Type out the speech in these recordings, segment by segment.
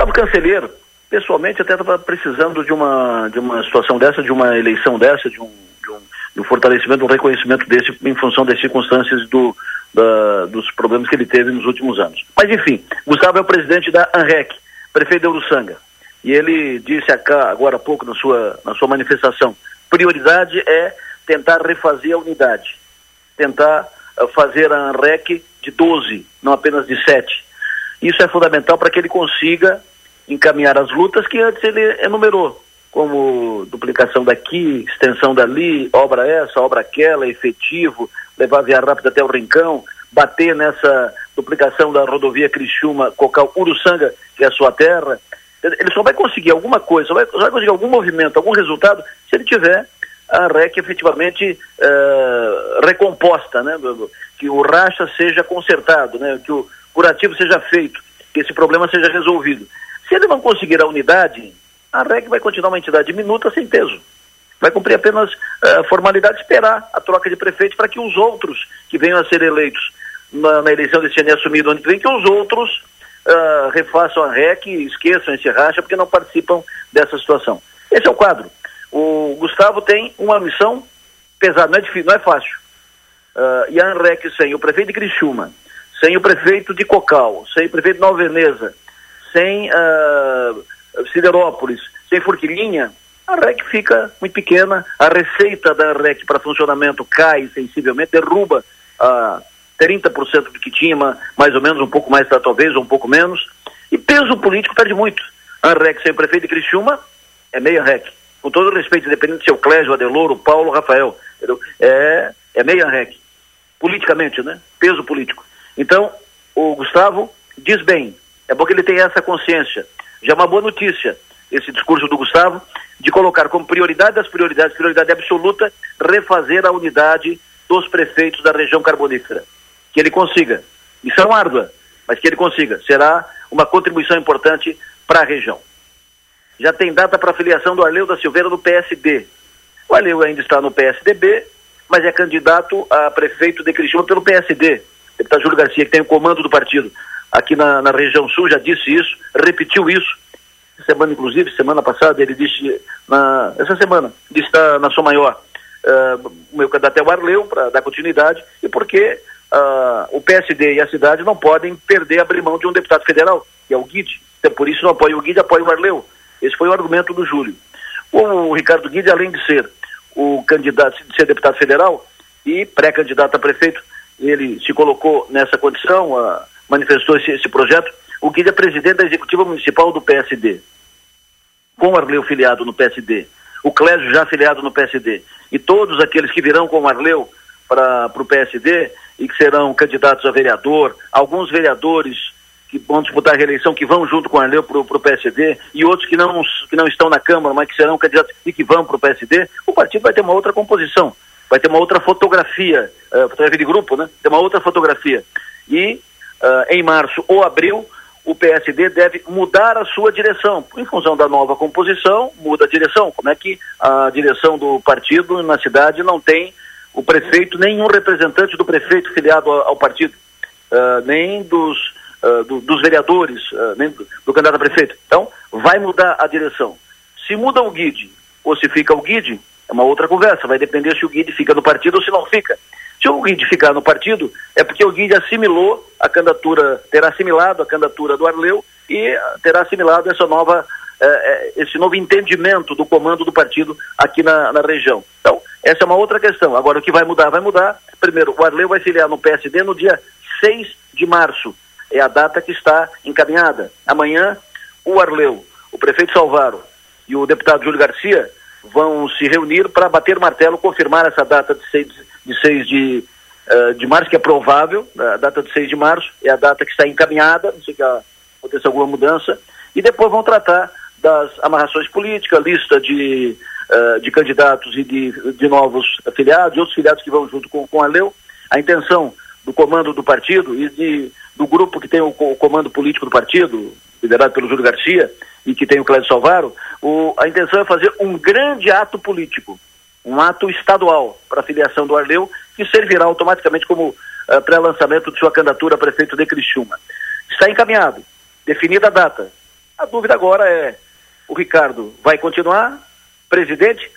Gustavo Cancelheiro, pessoalmente até estava precisando de uma, de uma situação dessa, de uma eleição dessa, de um, de um, de um fortalecimento, um reconhecimento desse em função das circunstâncias do, da, dos problemas que ele teve nos últimos anos. Mas enfim, Gustavo é o presidente da ANREC, prefeito de Uruçanga. E ele disse acá, agora há pouco na sua, na sua manifestação, prioridade é tentar refazer a unidade, tentar uh, fazer a ANREC de 12, não apenas de 7. Isso é fundamental para que ele consiga encaminhar as lutas que antes ele enumerou, como duplicação daqui, extensão dali, obra essa, obra aquela, efetivo, levar a via rápida até o Rincão, bater nessa duplicação da rodovia Criciúma, Cocal, Uruçanga, que é a sua terra. Ele só vai conseguir alguma coisa, só vai, só vai conseguir algum movimento, algum resultado, se ele tiver a REC efetivamente uh, recomposta, né? que o racha seja consertado, né? que o curativo seja feito, que esse problema seja resolvido. Se ele não conseguir a unidade, a REC vai continuar uma entidade diminuta sem peso. Vai cumprir apenas uh, formalidade, esperar a troca de prefeito para que os outros que venham a ser eleitos na, na eleição desse ano assumido ano que vem, que os outros uh, refaçam a REC e esqueçam esse racha porque não participam dessa situação. Esse é o quadro. O Gustavo tem uma missão pesada, não é difícil, não é fácil. Uh, e a ANREC sem o prefeito de Criciúma, sem o prefeito de Cocal, sem o prefeito de Nova Veneza, sem uh, Siderópolis, sem Forquilinha, a REC fica muito pequena, a receita da REC para funcionamento cai sensivelmente, derruba a 30% do que tinha, mais ou menos, um pouco mais talvez, ou um pouco menos, e peso político perde muito. A REC sem prefeito de Criciúma é meia REC. Com todo respeito, independente se é o Clésio, Adeloro, Paulo, Rafael, é, é meia REC. Politicamente, né? Peso político. Então, o Gustavo diz bem, é bom que ele tenha essa consciência. Já é uma boa notícia esse discurso do Gustavo de colocar como prioridade das prioridades, prioridade absoluta, refazer a unidade dos prefeitos da região carbonífera. Que ele consiga. Missão árdua, mas que ele consiga. Será uma contribuição importante para a região. Já tem data para a filiação do Arleu da Silveira no PSD. O Arleu ainda está no PSDB, mas é candidato a prefeito de Criciúma pelo PSD. Deputado Júlio Garcia, que tem o comando do partido aqui na, na região sul, já disse isso, repetiu isso. Semana, inclusive, semana passada, ele disse, na, essa semana, disse na, na sua maior, uh, o meu candidato é o Arleu, para dar continuidade, e porque uh, o PSD e a cidade não podem perder, abrir mão de um deputado federal, que é o Guide. Então, por isso, não apoia o Guide, apoia o Arleu. Esse foi o argumento do Júlio. O Ricardo Guide, além de ser o candidato, de ser deputado federal e pré-candidato a prefeito, ele se colocou nessa condição, uh, manifestou esse, esse projeto. O Guilherme é presidente da executiva municipal do PSD, com o Arleu filiado no PSD, o Clésio já filiado no PSD, e todos aqueles que virão com o Arleu para o PSD e que serão candidatos a vereador, alguns vereadores que vão disputar a reeleição, que vão junto com o Arleu para o PSD, e outros que não, que não estão na Câmara, mas que serão candidatos e que vão para o PSD, o partido vai ter uma outra composição, vai ter uma outra fotografia, uh, fotografia de grupo, né? Tem uma outra fotografia. E uh, em março ou abril, o PSD deve mudar a sua direção. Em função da nova composição, muda a direção. Como é que a direção do partido na cidade não tem o prefeito, nenhum representante do prefeito filiado ao, partido, uh, nem dos, uh, do, dos vereadores, uh, nem do, do, candidato a prefeito. Então, vai mudar a direção. Se muda o guide ou se fica o guide, é uma outra conversa. Vai depender se o guide fica no partido ou se não fica. Se o Guide ficar no partido, é porque o Guide assimilou a candidatura, terá assimilado a candidatura do Arleu e terá assimilado essa nova, eh, eh, esse novo entendimento do comando do partido aqui na, na, região. Então, essa é uma outra questão. Agora, o que vai mudar? Vai mudar. Primeiro, o Arleu vai filiar no PSD no dia 6 de março. É a data que está encaminhada. Amanhã, o Arleu, o prefeito Salvaro e o deputado Júlio Garcia vão se reunir para bater martelo, confirmar essa data de 6 de de 6 de, uh, de março, que é provável, a data de 6 de março, é a data que está encaminhada, não sei que aconteça alguma mudança, e depois vão tratar das amarrações políticas, lista de, uh, de candidatos e de, de novos afiliados, e outros filiados que vão junto com, com a Leu. A intenção do comando do partido e de, do grupo que tem o, o comando político do partido, liderado pelo Júlio Garcia, e que tem o Clédio Salvaro, o, a intenção é fazer um grande ato político um ato estadual para a filiação do Arleu, que servirá automaticamente como uh, pré-lançamento de sua candidatura a prefeito de Criciúma. Está encaminhado, definida a data. A dúvida agora é: o Ricardo vai continuar presidente?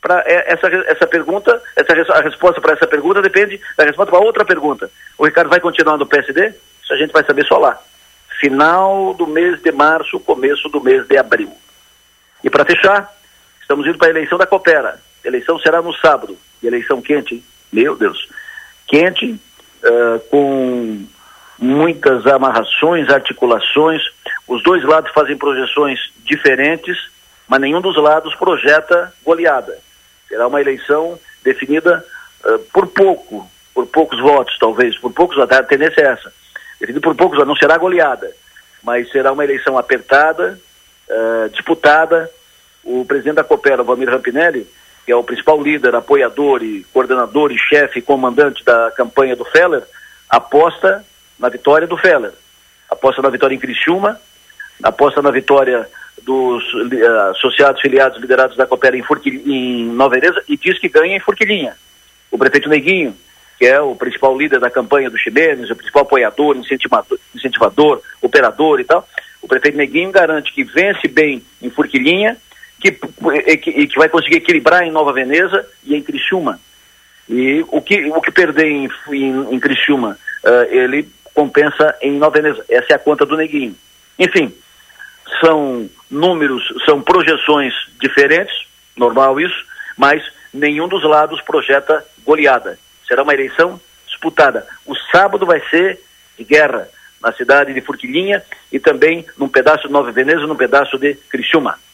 Para essa, essa pergunta, essa, a resposta para essa pergunta depende da resposta para outra pergunta. O Ricardo vai continuar no PSD? Isso a gente vai saber só lá. Final do mês de março, começo do mês de abril. E para fechar, estamos indo para a eleição da Coopera. A eleição será no sábado. Eleição quente, hein? meu Deus. Quente, uh, com muitas amarrações, articulações. Os dois lados fazem projeções diferentes, mas nenhum dos lados projeta goleada. Será uma eleição definida uh, por pouco, por poucos votos, talvez, por poucos votos. A tendência é essa. Definida por poucos não será goleada, mas será uma eleição apertada, uh, disputada. O presidente da Coopera, Valmir Rampinelli, que é o principal líder, apoiador e coordenador e chefe e comandante da campanha do Feller, aposta na vitória do Feller. Aposta na vitória em Criciúma, aposta na vitória dos uh, associados filiados liderados da Coopera em, em Nova Veneza e diz que ganha em Forquilinha. O prefeito Neguinho, que é o principal líder da campanha do Ximenes, o principal apoiador, incentivador, incentivador, operador e tal, o prefeito Neguinho garante que vence bem em Forquilinha que, que, que vai conseguir equilibrar em Nova Veneza e em Criciúma. E o que, o que perder em, em, em Criciúma, uh, ele compensa em Nova Veneza. Essa é a conta do Neguinho. Enfim, são números, são projeções diferentes, normal isso, mas nenhum dos lados projeta goleada. Será uma eleição disputada. O sábado vai ser de guerra na cidade de Furquilinha e também num pedaço de Nova Veneza, num pedaço de Criciúma.